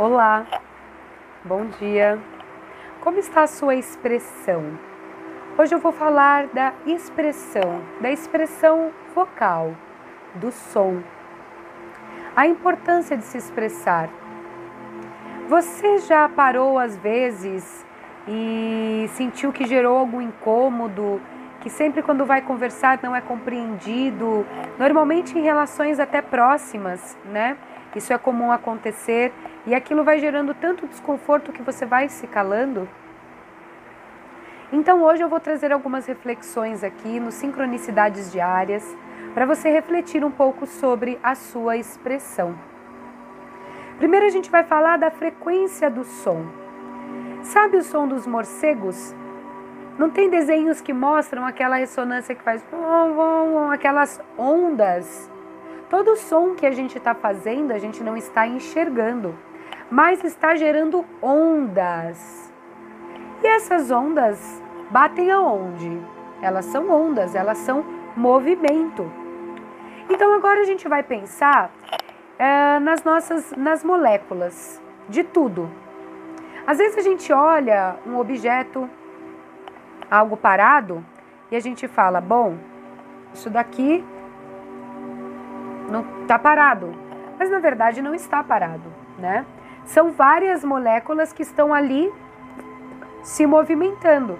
Olá, bom dia. Como está a sua expressão? Hoje eu vou falar da expressão, da expressão vocal, do som. A importância de se expressar. Você já parou às vezes e sentiu que gerou algum incômodo, que sempre quando vai conversar não é compreendido, normalmente em relações até próximas, né? Isso é comum acontecer e aquilo vai gerando tanto desconforto que você vai se calando. Então hoje eu vou trazer algumas reflexões aqui no Sincronicidades Diárias para você refletir um pouco sobre a sua expressão. Primeiro a gente vai falar da frequência do som. Sabe o som dos morcegos? Não tem desenhos que mostram aquela ressonância que faz aquelas ondas Todo som que a gente está fazendo, a gente não está enxergando, mas está gerando ondas. E essas ondas batem aonde? Elas são ondas, elas são movimento. Então agora a gente vai pensar é, nas nossas nas moléculas de tudo. Às vezes a gente olha um objeto, algo parado, e a gente fala, bom, isso daqui não está parado. Mas na verdade não está parado, né? São várias moléculas que estão ali se movimentando.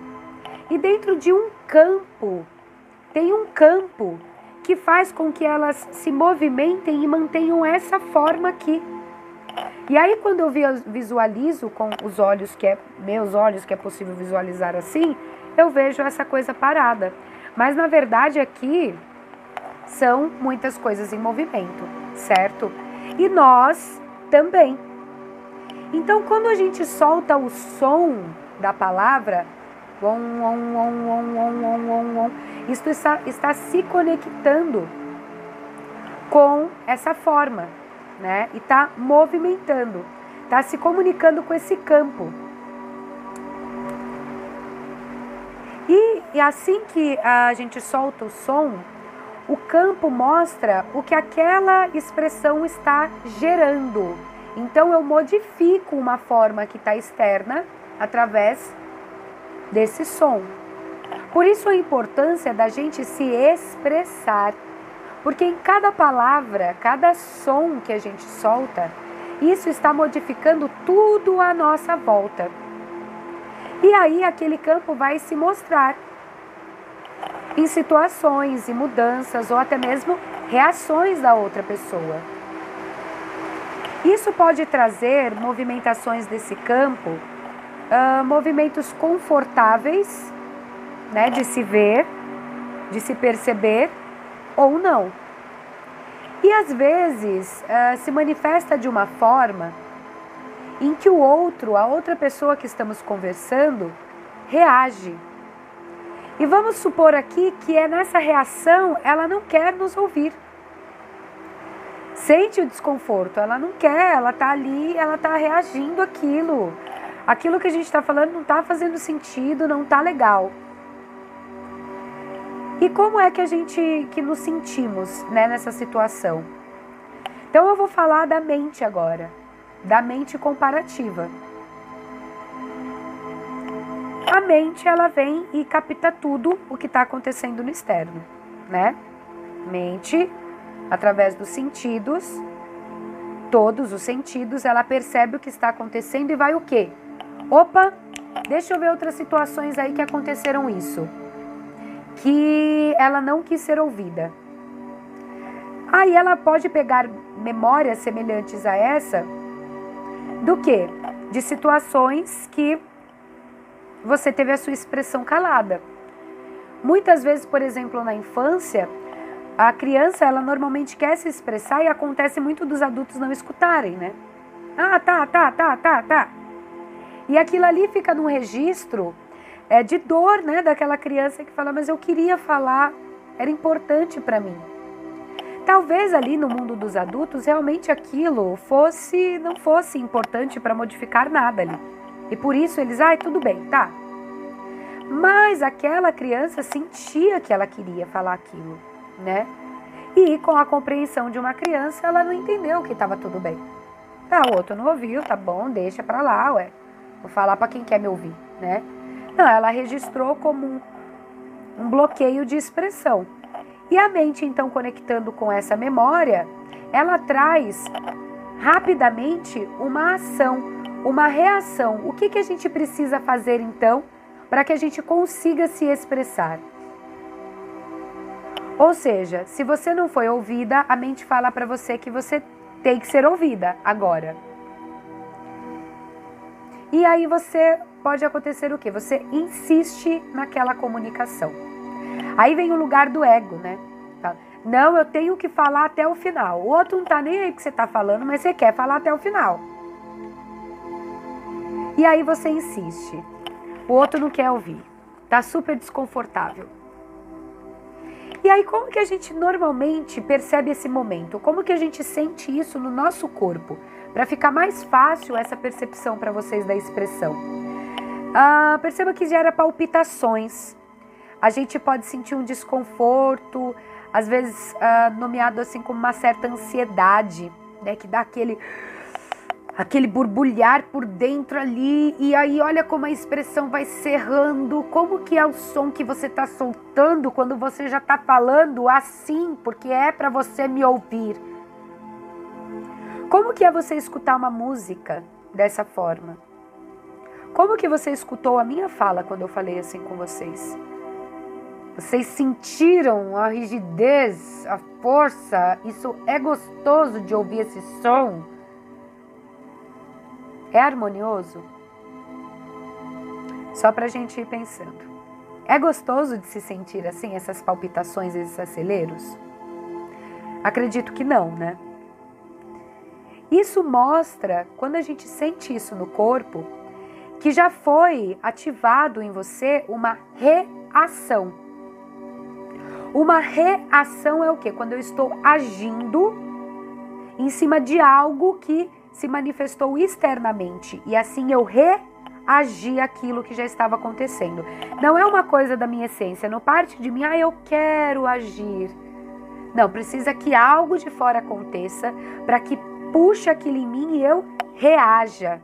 E dentro de um campo, tem um campo que faz com que elas se movimentem e mantenham essa forma aqui. E aí quando eu visualizo com os olhos que é meus olhos que é possível visualizar assim, eu vejo essa coisa parada. Mas na verdade aqui são muitas coisas em movimento, certo? E nós também. Então, quando a gente solta o som da palavra, isso está, está se conectando com essa forma, né? E está movimentando, está se comunicando com esse campo. E, e assim que a gente solta o som, o campo mostra o que aquela expressão está gerando. Então eu modifico uma forma que está externa através desse som. Por isso a importância da gente se expressar, porque em cada palavra, cada som que a gente solta, isso está modificando tudo à nossa volta. E aí aquele campo vai se mostrar em situações e mudanças ou até mesmo reações da outra pessoa. Isso pode trazer movimentações desse campo, uh, movimentos confortáveis, né, de se ver, de se perceber ou não. E às vezes uh, se manifesta de uma forma em que o outro, a outra pessoa que estamos conversando, reage e vamos supor aqui que é nessa reação ela não quer nos ouvir. Sente o desconforto, ela não quer, ela está ali, ela está reagindo aquilo. Aquilo que a gente está falando não está fazendo sentido, não está legal. E como é que a gente que nos sentimos né, nessa situação? Então eu vou falar da mente agora, da mente comparativa a mente ela vem e capta tudo o que está acontecendo no externo, né? Mente, através dos sentidos, todos os sentidos, ela percebe o que está acontecendo e vai o quê? Opa, deixa eu ver outras situações aí que aconteceram isso. Que ela não quis ser ouvida. Aí ela pode pegar memórias semelhantes a essa do que? De situações que você teve a sua expressão calada. Muitas vezes, por exemplo, na infância, a criança ela normalmente quer se expressar e acontece muito dos adultos não escutarem, né? Ah, tá, tá, tá, tá, tá. E aquilo ali fica num registro é, de dor, né, daquela criança que fala, mas eu queria falar, era importante para mim. Talvez ali no mundo dos adultos realmente aquilo fosse não fosse importante para modificar nada ali. E por isso eles, ai, tudo bem, tá. Mas aquela criança sentia que ela queria falar aquilo, né? E com a compreensão de uma criança, ela não entendeu que estava tudo bem. Tá, o outro não ouviu, tá bom, deixa pra lá, ué. Vou falar para quem quer me ouvir, né? Não, ela registrou como um, um bloqueio de expressão. E a mente, então, conectando com essa memória, ela traz rapidamente uma ação, uma reação. O que, que a gente precisa fazer, então, para que a gente consiga se expressar? Ou seja, se você não foi ouvida, a mente fala para você que você tem que ser ouvida agora. E aí você pode acontecer o quê? Você insiste naquela comunicação. Aí vem o lugar do ego, né? Não, eu tenho que falar até o final. O outro não tá nem aí que você tá falando, mas você quer falar até o final. E aí você insiste. O outro não quer ouvir. Tá super desconfortável. E aí, como que a gente normalmente percebe esse momento? Como que a gente sente isso no nosso corpo? Para ficar mais fácil essa percepção para vocês da expressão. Ah, perceba que gera palpitações. A gente pode sentir um desconforto, às vezes ah, nomeado assim como uma certa ansiedade, né? Que dá aquele aquele borbulhar por dentro ali, e aí olha como a expressão vai serrando, como que é o som que você está soltando quando você já está falando assim, porque é para você me ouvir. Como que é você escutar uma música dessa forma? Como que você escutou a minha fala quando eu falei assim com vocês? Vocês sentiram a rigidez, a força? Isso é gostoso de ouvir esse som? É harmonioso? Só para a gente ir pensando. É gostoso de se sentir assim, essas palpitações, esses aceleros? Acredito que não, né? Isso mostra, quando a gente sente isso no corpo, que já foi ativado em você uma reação. Uma reação é o que? Quando eu estou agindo em cima de algo que se manifestou externamente e assim eu reagi aquilo que já estava acontecendo. Não é uma coisa da minha essência, não parte de mim, ah, eu quero agir. Não, precisa que algo de fora aconteça para que puxe aquilo em mim e eu reaja.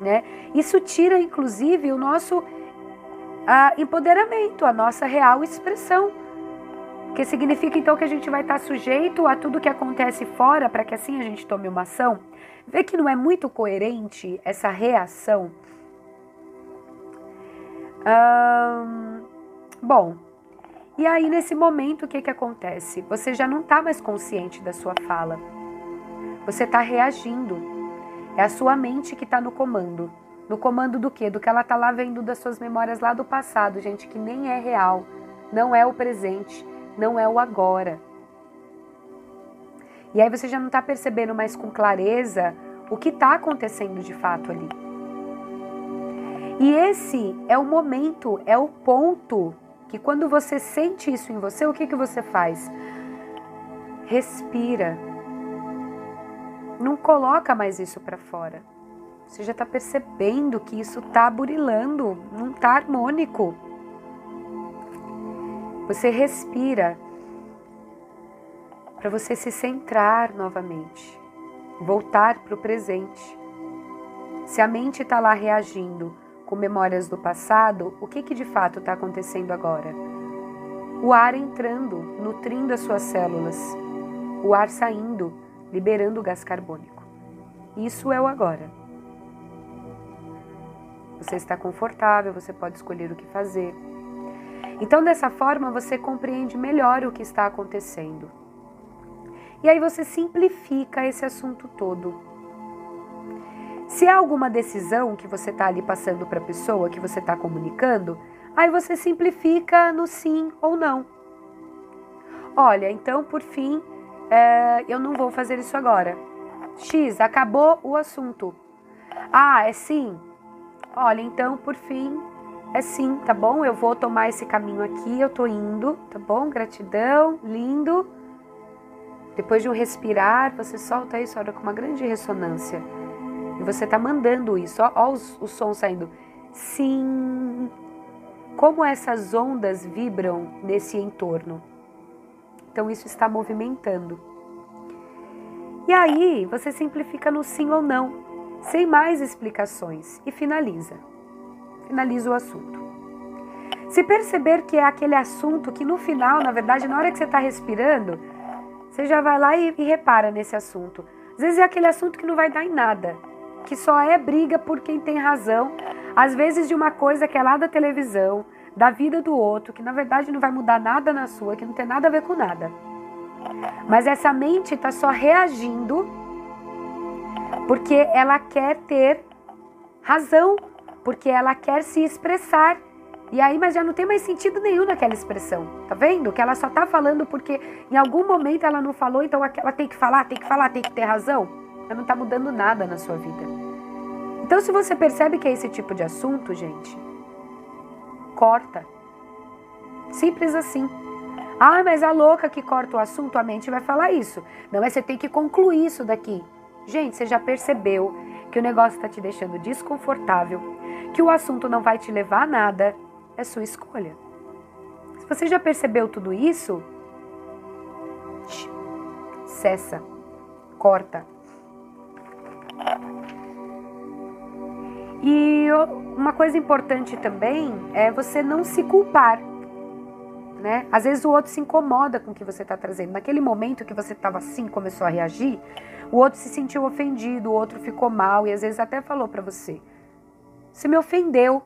Né? Isso tira, inclusive, o nosso uh, empoderamento, a nossa real expressão. Que significa então que a gente vai estar sujeito a tudo que acontece fora para que assim a gente tome uma ação. Vê que não é muito coerente essa reação? Hum, bom, e aí nesse momento o que, que acontece? Você já não está mais consciente da sua fala. Você está reagindo. É a sua mente que está no comando. No comando do quê? Do que ela está lá vendo das suas memórias lá do passado, gente, que nem é real, não é o presente não é o agora. E aí você já não está percebendo mais com clareza o que está acontecendo de fato ali. E esse é o momento, é o ponto que quando você sente isso em você, o que, que você faz? Respira. Não coloca mais isso para fora. Você já está percebendo que isso está burilando, não está harmônico. Você respira para você se centrar novamente, voltar para o presente. Se a mente está lá reagindo com memórias do passado, o que, que de fato está acontecendo agora? O ar entrando, nutrindo as suas células, o ar saindo, liberando o gás carbônico. Isso é o agora. Você está confortável, você pode escolher o que fazer. Então, dessa forma, você compreende melhor o que está acontecendo. E aí você simplifica esse assunto todo. Se há alguma decisão que você está ali passando para a pessoa, que você está comunicando, aí você simplifica no sim ou não. Olha, então, por fim, é, eu não vou fazer isso agora. X, acabou o assunto. Ah, é sim? Olha, então, por fim, é sim, tá bom? Eu vou tomar esse caminho aqui, eu tô indo, tá bom? Gratidão, lindo. Depois de um respirar, você solta isso, olha, com uma grande ressonância. E você tá mandando isso, ó, ó o som saindo. Sim. Como essas ondas vibram nesse entorno. Então isso está movimentando. E aí você simplifica no sim ou não, sem mais explicações e finaliza. Finaliza o assunto. Se perceber que é aquele assunto que no final, na verdade, na hora que você está respirando, você já vai lá e, e repara nesse assunto. Às vezes é aquele assunto que não vai dar em nada, que só é briga por quem tem razão, às vezes de uma coisa que é lá da televisão, da vida do outro, que na verdade não vai mudar nada na sua, que não tem nada a ver com nada. Mas essa mente está só reagindo porque ela quer ter razão, porque ela quer se expressar. E aí, mas já não tem mais sentido nenhum naquela expressão. Tá vendo? Que ela só tá falando porque em algum momento ela não falou, então ela tem que falar, tem que falar, tem que ter razão. Ela não tá mudando nada na sua vida. Então, se você percebe que é esse tipo de assunto, gente, corta. Simples assim. Ah, mas a louca que corta o assunto, a mente vai falar isso. Não, mas você tem que concluir isso daqui. Gente, você já percebeu que o negócio está te deixando desconfortável, que o assunto não vai te levar a nada, é sua escolha. Se você já percebeu tudo isso, cessa, corta. E uma coisa importante também é você não se culpar. Né? Às vezes o outro se incomoda com o que você está trazendo. Naquele momento que você estava assim, começou a reagir, o outro se sentiu ofendido, o outro ficou mal e às vezes até falou para você: "Você me ofendeu".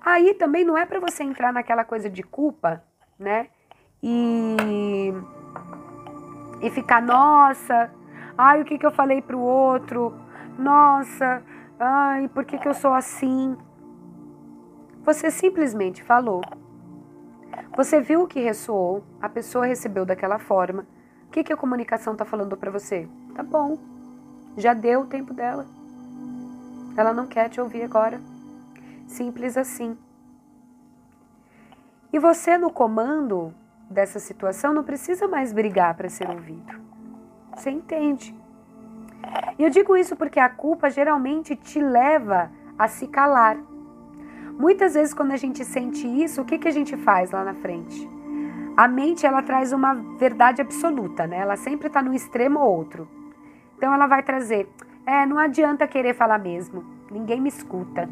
Aí também não é para você entrar naquela coisa de culpa, né? E e ficar, nossa, ai, o que que eu falei pro outro? Nossa, Ai, por que, que eu sou assim? Você simplesmente falou. Você viu o que ressoou, a pessoa recebeu daquela forma. O que, que a comunicação está falando para você? Tá bom, já deu o tempo dela. Ela não quer te ouvir agora. Simples assim. E você, no comando dessa situação, não precisa mais brigar para ser ouvido. Você entende. E eu digo isso porque a culpa geralmente te leva a se calar. Muitas vezes quando a gente sente isso, o que, que a gente faz lá na frente? A mente ela traz uma verdade absoluta, né? Ela sempre está no extremo ou outro. Então ela vai trazer, é, não adianta querer falar mesmo, ninguém me escuta.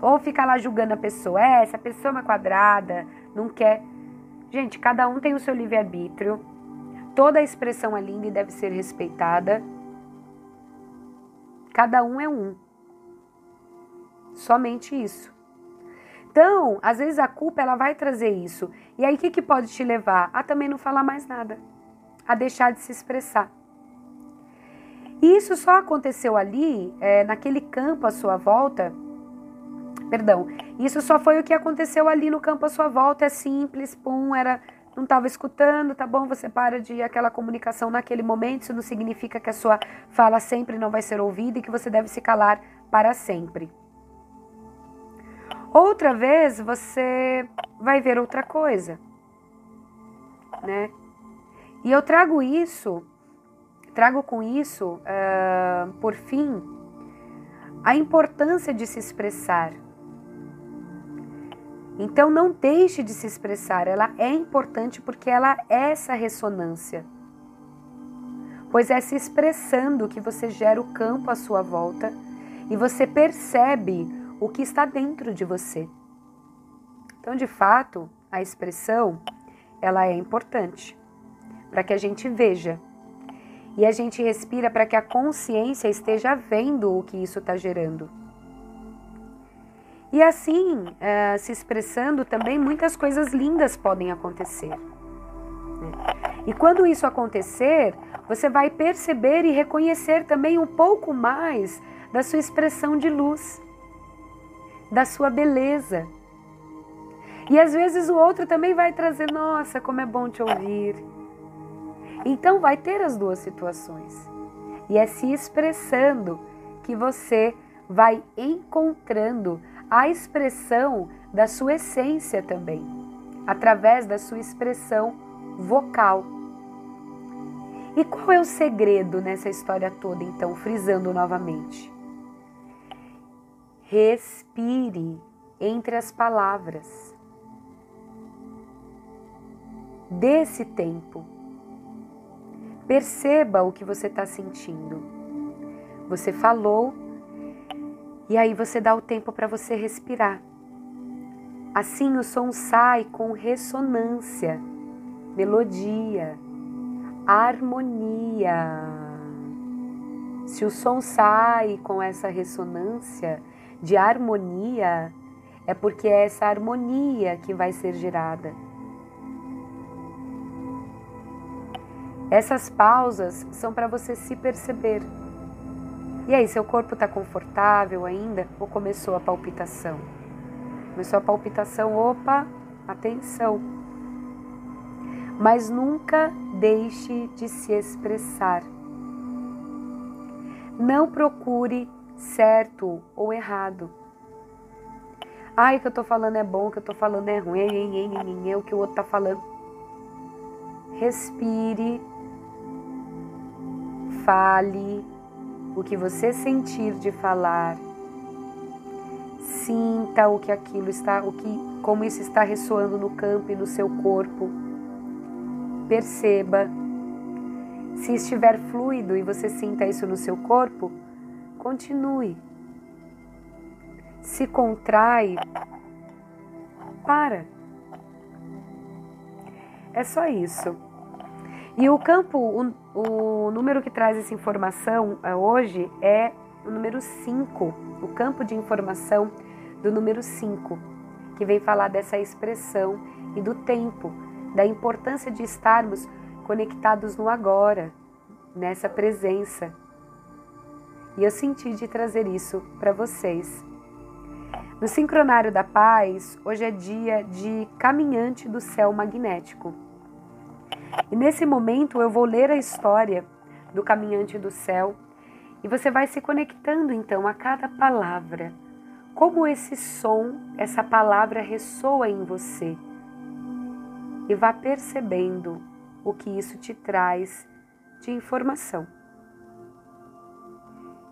Ou ficar lá julgando a pessoa, é, essa pessoa é uma quadrada, não quer. Gente, cada um tem o seu livre-arbítrio. Toda expressão é linda e deve ser respeitada. Cada um é um. Somente isso. Então, às vezes a culpa ela vai trazer isso. E aí o que, que pode te levar? A também não falar mais nada. A deixar de se expressar. E isso só aconteceu ali, é, naquele campo à sua volta. Perdão, isso só foi o que aconteceu ali no campo à sua volta. É simples, pum, era não estava escutando, tá bom, você para de aquela comunicação naquele momento, isso não significa que a sua fala sempre não vai ser ouvida e que você deve se calar para sempre. Outra vez você vai ver outra coisa, né? E eu trago isso, trago com isso, uh, por fim, a importância de se expressar então não deixe de se expressar, ela é importante porque ela é essa ressonância. Pois é se expressando que você gera o campo à sua volta e você percebe o que está dentro de você. Então, de fato, a expressão ela é importante para que a gente veja e a gente respira para que a consciência esteja vendo o que isso está gerando. E assim, uh, se expressando também, muitas coisas lindas podem acontecer. E quando isso acontecer, você vai perceber e reconhecer também um pouco mais da sua expressão de luz, da sua beleza. E às vezes o outro também vai trazer: Nossa, como é bom te ouvir. Então vai ter as duas situações. E é se expressando que você vai encontrando a expressão da sua essência também, através da sua expressão vocal. E qual é o segredo nessa história toda, então, frisando novamente? Respire entre as palavras. Desse tempo. Perceba o que você está sentindo. Você falou e aí você dá o tempo para você respirar. Assim o som sai com ressonância, melodia, harmonia. Se o som sai com essa ressonância de harmonia, é porque é essa harmonia que vai ser gerada. Essas pausas são para você se perceber. E aí, seu corpo está confortável ainda ou começou a palpitação? Começou a palpitação, opa, atenção. Mas nunca deixe de se expressar. Não procure certo ou errado. Ai, o que eu tô falando é bom, o que eu tô falando é ruim, é o que o outro tá falando. Respire Fale o que você sentir de falar. Sinta o que aquilo está, o que como isso está ressoando no campo e no seu corpo. Perceba. Se estiver fluido e você sinta isso no seu corpo, continue. Se contrai, para. É só isso. E o campo, o, o número que traz essa informação uh, hoje é o número 5, o campo de informação do número 5, que vem falar dessa expressão e do tempo, da importância de estarmos conectados no agora, nessa presença. E eu senti de trazer isso para vocês. No sincronário da paz, hoje é dia de caminhante do céu magnético. E nesse momento eu vou ler a história do caminhante do céu e você vai se conectando então a cada palavra. Como esse som, essa palavra ressoa em você. E vá percebendo o que isso te traz de informação.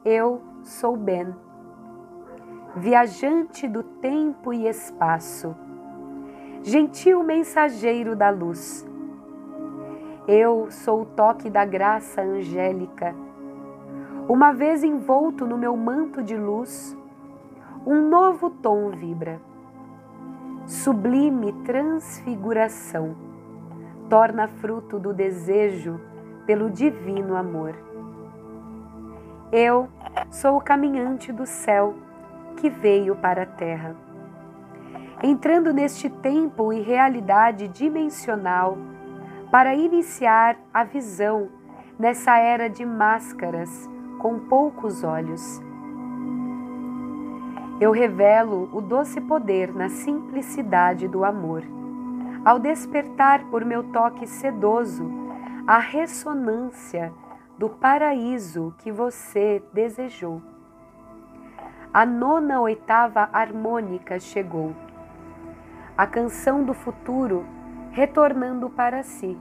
Eu sou Ben, viajante do tempo e espaço, gentil mensageiro da luz eu sou o toque da graça angélica. Uma vez envolto no meu manto de luz, um novo tom vibra. Sublime transfiguração torna fruto do desejo pelo divino amor. Eu sou o caminhante do céu que veio para a terra. Entrando neste tempo e realidade dimensional, para iniciar a visão nessa era de máscaras com poucos olhos. Eu revelo o doce poder na simplicidade do amor, ao despertar por meu toque sedoso a ressonância do paraíso que você desejou. A nona oitava harmônica chegou. A canção do futuro retornando para si.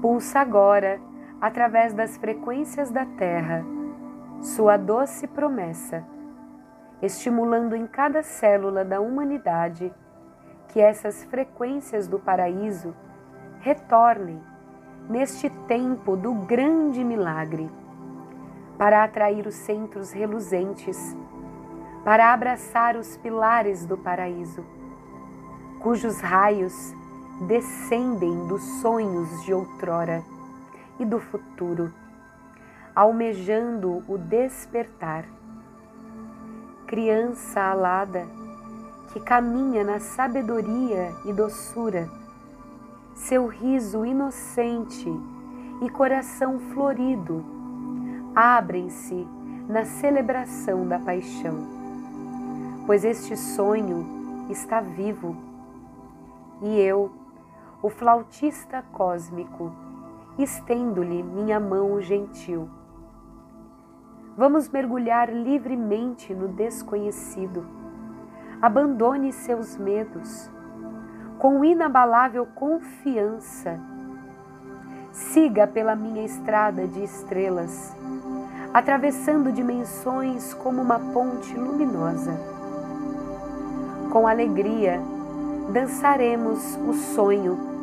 Pulsa agora, através das frequências da Terra, sua doce promessa, estimulando em cada célula da humanidade que essas frequências do paraíso retornem neste tempo do grande milagre, para atrair os centros reluzentes, para abraçar os pilares do paraíso, cujos raios descendem dos sonhos de outrora e do futuro, almejando o despertar. Criança alada que caminha na sabedoria e doçura, seu riso inocente e coração florido abrem-se na celebração da paixão, pois este sonho está vivo e eu, o flautista cósmico, estendo-lhe minha mão gentil. Vamos mergulhar livremente no desconhecido. Abandone seus medos. Com inabalável confiança, siga pela minha estrada de estrelas, atravessando dimensões como uma ponte luminosa. Com alegria, dançaremos o sonho,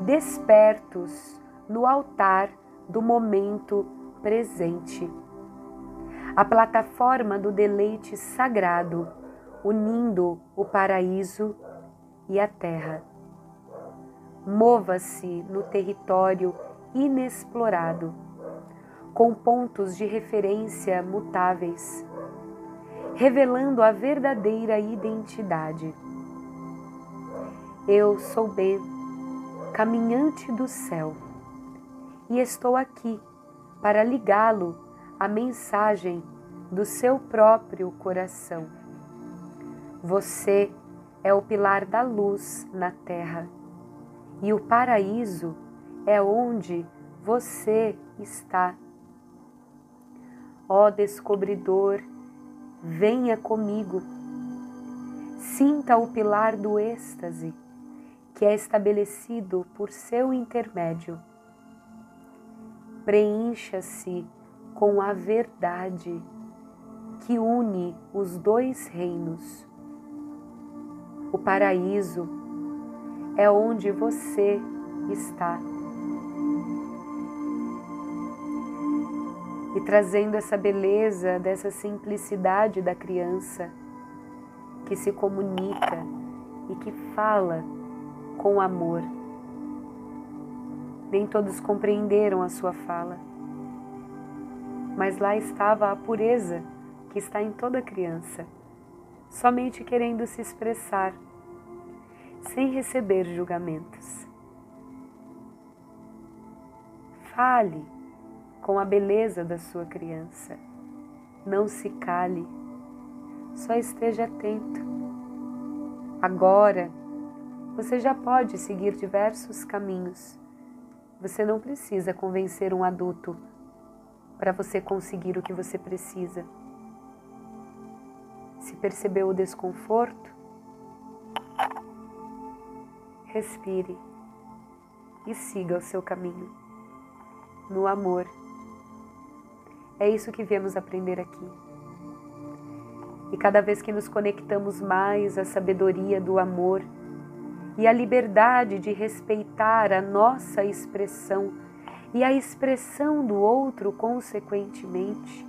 despertos no altar do momento presente. A plataforma do deleite sagrado, unindo o paraíso e a terra. Mova-se no território inexplorado, com pontos de referência mutáveis, revelando a verdadeira identidade. Eu sou Ben, caminhante do céu, e estou aqui para ligá-lo à mensagem do seu próprio coração. Você é o pilar da luz na terra, e o paraíso é onde você está. Ó descobridor, venha comigo. Sinta o pilar do êxtase que é estabelecido por seu intermédio. Preencha-se com a verdade que une os dois reinos. O paraíso é onde você está. E trazendo essa beleza, dessa simplicidade da criança que se comunica e que fala com amor. Nem todos compreenderam a sua fala, mas lá estava a pureza que está em toda criança, somente querendo se expressar, sem receber julgamentos. Fale com a beleza da sua criança. Não se cale, só esteja atento. Agora, você já pode seguir diversos caminhos. Você não precisa convencer um adulto para você conseguir o que você precisa. Se percebeu o desconforto, respire e siga o seu caminho no amor. É isso que viemos aprender aqui. E cada vez que nos conectamos mais à sabedoria do amor e à liberdade de respeitar a nossa expressão e a expressão do outro, consequentemente,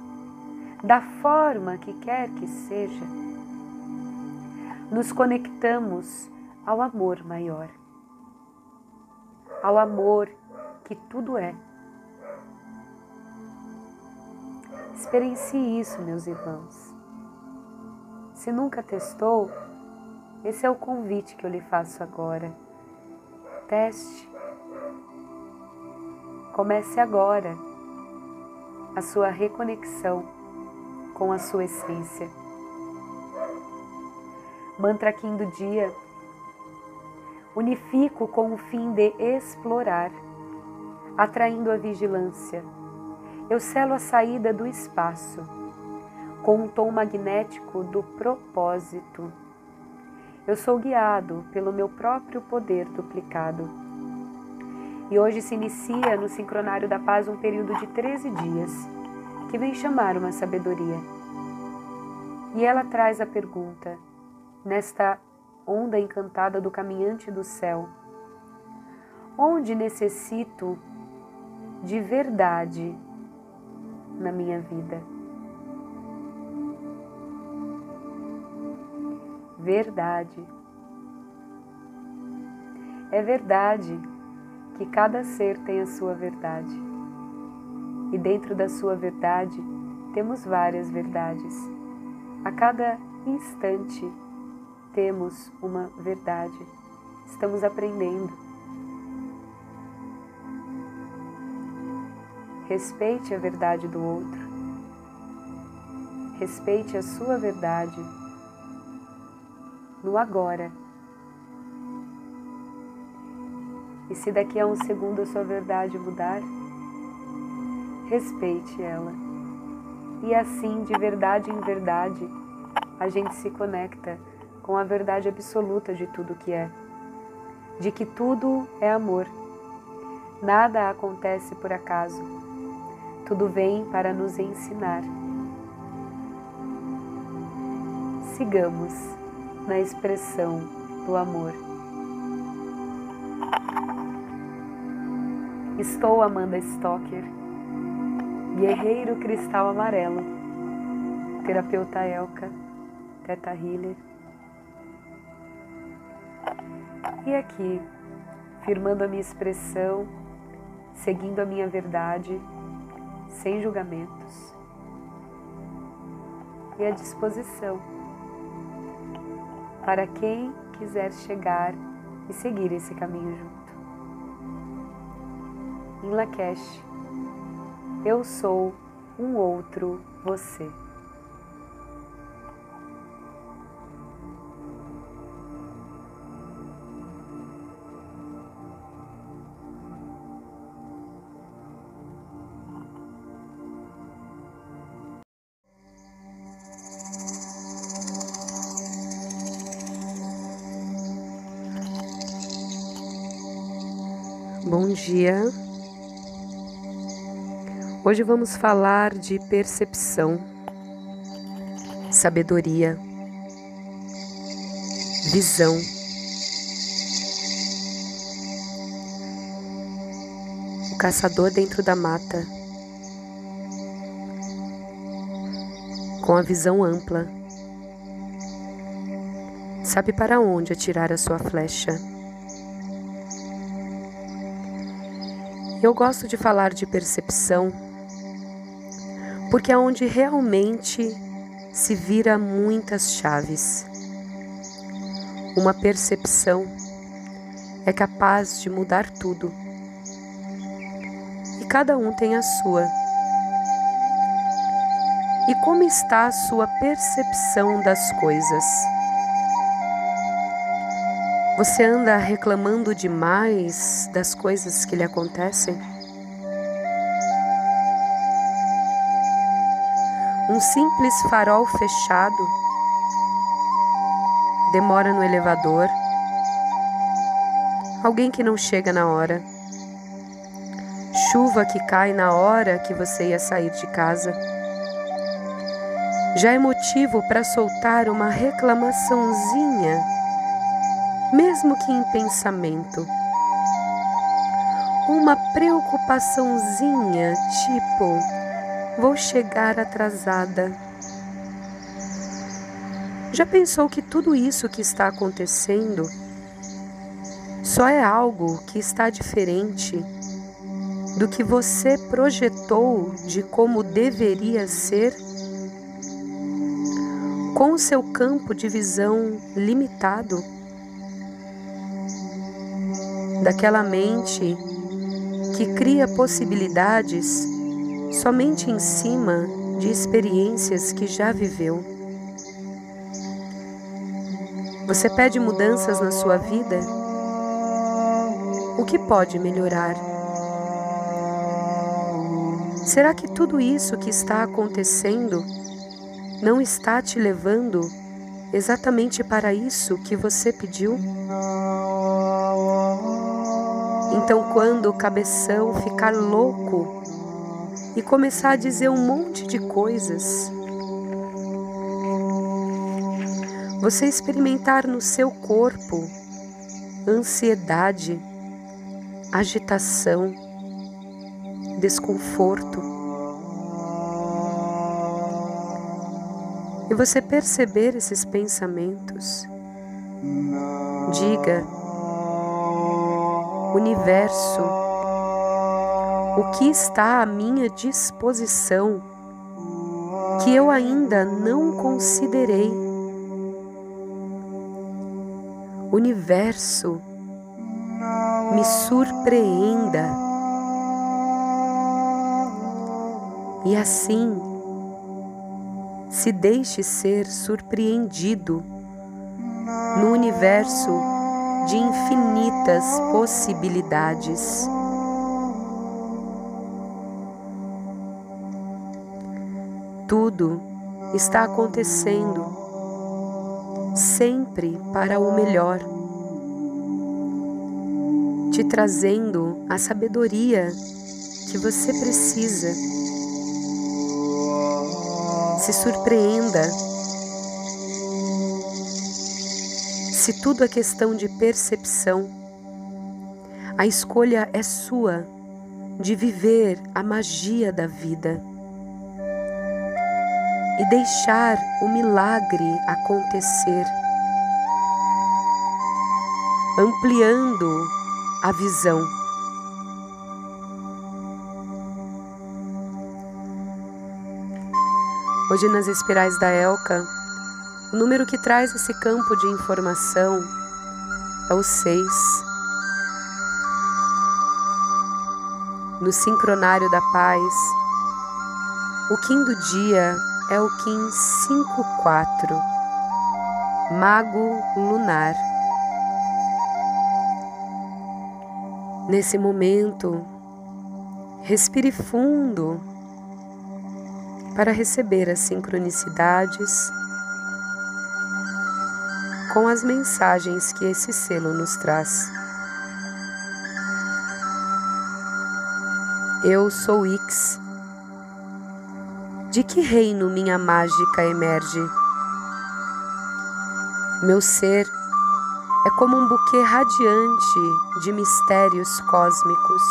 da forma que quer que seja, nos conectamos ao amor maior, ao amor que tudo é. Experiencie isso, meus irmãos. Se nunca testou, esse é o convite que eu lhe faço agora. Teste. Comece agora a sua reconexão com a sua essência. Mantra Kim do dia. Unifico com o fim de explorar, atraindo a vigilância eu selo a saída do espaço com um tom magnético do propósito. Eu sou guiado pelo meu próprio poder duplicado. E hoje se inicia no Sincronário da Paz um período de 13 dias, que vem chamar uma sabedoria. E ela traz a pergunta, nesta onda encantada do caminhante do céu: onde necessito de verdade na minha vida. Verdade. É verdade que cada ser tem a sua verdade. E dentro da sua verdade temos várias verdades. A cada instante temos uma verdade. Estamos aprendendo. Respeite a verdade do outro. Respeite a sua verdade no agora. E se daqui a um segundo a sua verdade mudar, respeite ela. E assim, de verdade em verdade, a gente se conecta com a verdade absoluta de tudo que é. De que tudo é amor. Nada acontece por acaso tudo vem para nos ensinar. Sigamos na expressão do amor. Estou Amanda Stocker, guerreiro cristal amarelo, terapeuta Elka, teta healer. E aqui, firmando a minha expressão, seguindo a minha verdade, sem julgamentos e à disposição para quem quiser chegar e seguir esse caminho junto. Em Lakesh, eu sou um outro você. Dia. Hoje vamos falar de percepção, sabedoria, visão. O caçador dentro da mata, com a visão ampla, sabe para onde atirar a sua flecha. Eu gosto de falar de percepção porque é onde realmente se vira muitas chaves. Uma percepção é capaz de mudar tudo. E cada um tem a sua. E como está a sua percepção das coisas? Você anda reclamando demais das coisas que lhe acontecem? Um simples farol fechado demora no elevador, alguém que não chega na hora, chuva que cai na hora que você ia sair de casa. Já é motivo para soltar uma reclamaçãozinha mesmo que em pensamento. Uma preocupaçãozinha, tipo, vou chegar atrasada. Já pensou que tudo isso que está acontecendo só é algo que está diferente do que você projetou de como deveria ser? Com o seu campo de visão limitado? Daquela mente que cria possibilidades somente em cima de experiências que já viveu. Você pede mudanças na sua vida? O que pode melhorar? Será que tudo isso que está acontecendo não está te levando exatamente para isso que você pediu? Então, quando o cabeção ficar louco e começar a dizer um monte de coisas, você experimentar no seu corpo ansiedade, agitação, desconforto. E você perceber esses pensamentos, diga universo, o que está à minha disposição que eu ainda não considerei. Universo, me surpreenda. E assim, se deixe ser surpreendido no universo de infinitas possibilidades. Tudo está acontecendo sempre para o melhor, te trazendo a sabedoria que você precisa. Se surpreenda Se tudo é questão de percepção, a escolha é sua de viver a magia da vida e deixar o milagre acontecer, ampliando a visão. Hoje, nas espirais da Elka, o número que traz esse campo de informação é o 6. No sincronário da paz, o Kim do dia é o Kim 54, Mago Lunar. Nesse momento, respire fundo para receber as sincronicidades com as mensagens que esse selo nos traz. Eu sou Ix. De que reino minha mágica emerge? Meu ser é como um buquê radiante de mistérios cósmicos.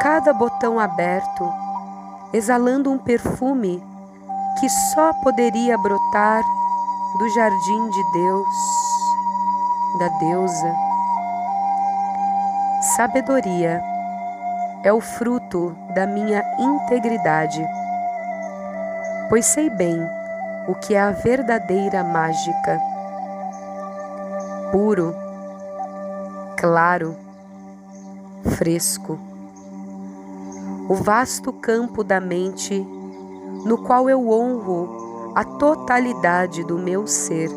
Cada botão aberto, exalando um perfume que só poderia brotar do jardim de Deus, da deusa. Sabedoria é o fruto da minha integridade, pois sei bem o que é a verdadeira mágica. Puro, claro, fresco. O vasto campo da mente no qual eu honro a totalidade do meu ser,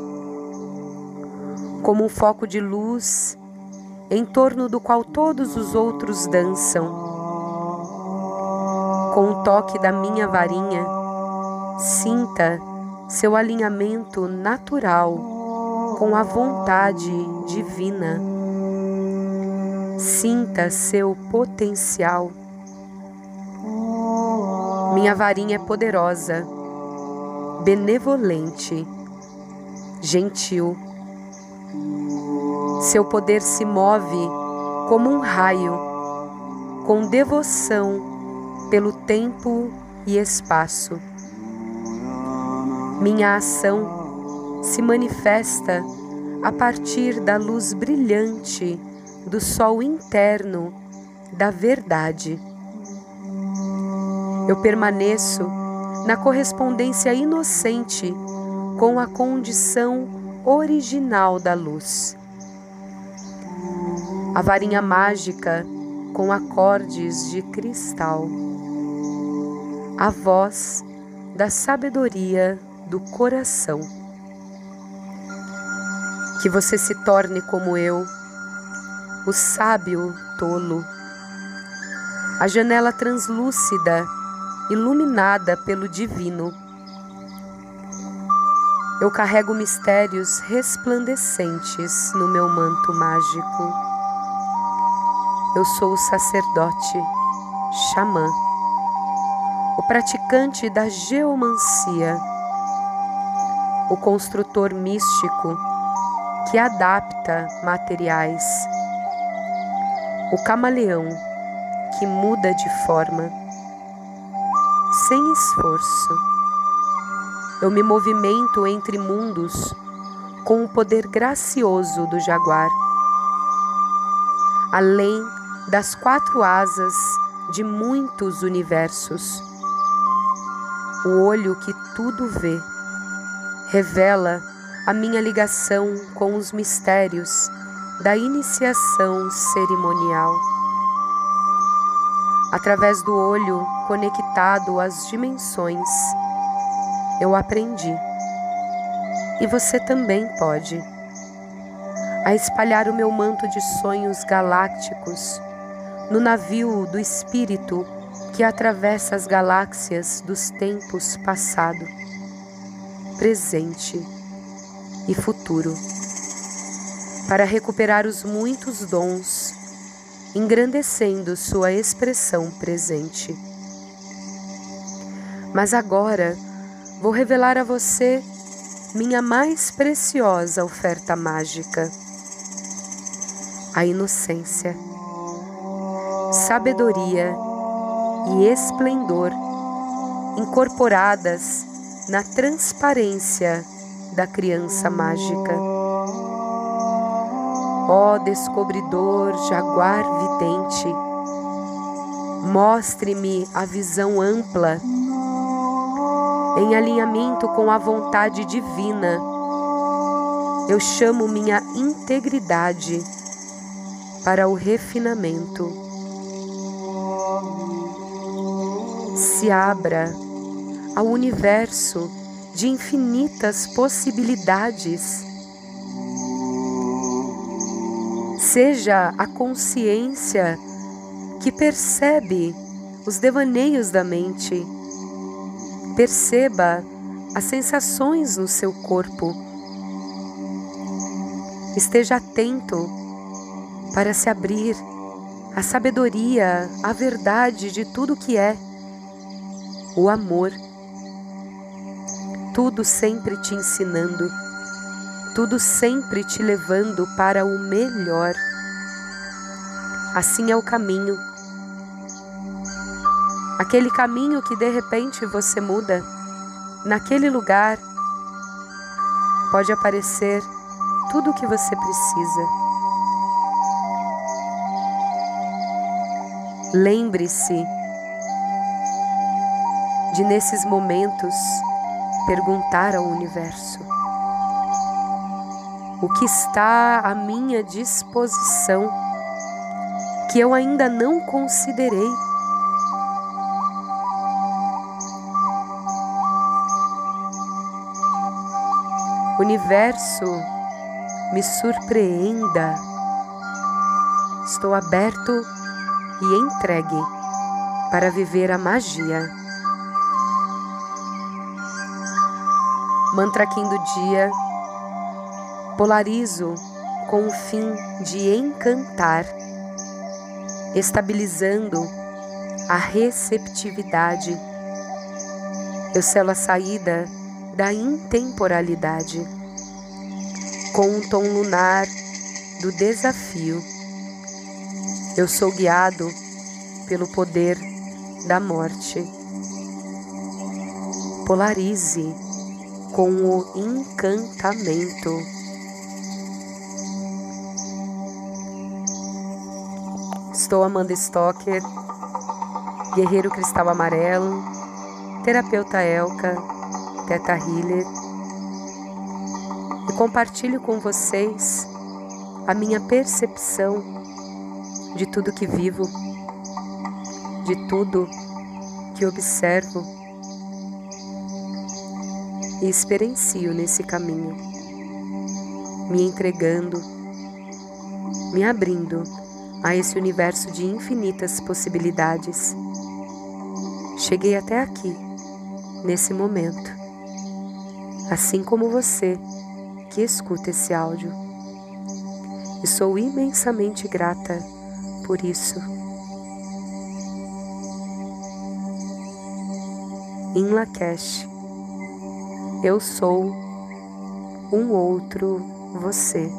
como um foco de luz em torno do qual todos os outros dançam. Com o toque da minha varinha, sinta seu alinhamento natural com a vontade divina. Sinta seu potencial. Minha varinha é poderosa benevolente, gentil. Seu poder se move como um raio, com devoção pelo tempo e espaço. Minha ação se manifesta a partir da luz brilhante do sol interno da verdade. Eu permaneço na correspondência inocente com a condição original da luz. A varinha mágica com acordes de cristal. A voz da sabedoria do coração. Que você se torne como eu, o sábio tolo, a janela translúcida iluminada pelo divino. Eu carrego mistérios resplandecentes no meu manto mágico. Eu sou o sacerdote, xamã, o praticante da geomancia, o construtor místico que adapta materiais, o camaleão que muda de forma sem esforço. Eu me movimento entre mundos com o poder gracioso do jaguar. Além das quatro asas de muitos universos. O olho que tudo vê revela a minha ligação com os mistérios da iniciação cerimonial através do olho conectado às dimensões. Eu aprendi. E você também pode. A espalhar o meu manto de sonhos galácticos no navio do espírito que atravessa as galáxias dos tempos passado, presente e futuro, para recuperar os muitos dons engrandecendo sua expressão presente. Mas agora vou revelar a você minha mais preciosa oferta mágica, a inocência. sabedoria e esplendor incorporadas na transparência da criança mágica. Ó descobridor jaguar vidente, mostre-me a visão ampla, em alinhamento com a vontade divina. Eu chamo minha integridade para o refinamento. Se abra ao universo de infinitas possibilidades. Seja a consciência que percebe os devaneios da mente. Perceba as sensações no seu corpo. Esteja atento para se abrir à sabedoria, à verdade de tudo que é o amor tudo sempre te ensinando, tudo sempre te levando para o melhor. Assim é o caminho. Aquele caminho que de repente você muda, naquele lugar pode aparecer tudo o que você precisa. Lembre-se de nesses momentos perguntar ao universo: O que está à minha disposição que eu ainda não considerei? Universo, me surpreenda. Estou aberto e entregue para viver a magia. Mantra Kim do dia. Polarizo com o fim de encantar, estabilizando a receptividade. Eu selo a saída da intemporalidade com um tom lunar do desafio. Eu sou guiado pelo poder da morte. Polarize com o encantamento. Estou Amanda Stocker, guerreiro cristal amarelo, terapeuta Elka, Teta Healer, e compartilho com vocês a minha percepção de tudo que vivo, de tudo que observo e experiencio nesse caminho, me entregando, me abrindo a esse universo de infinitas possibilidades. Cheguei até aqui, nesse momento, assim como você que escuta esse áudio. E sou imensamente grata por isso. Em Lakesh eu sou um outro você.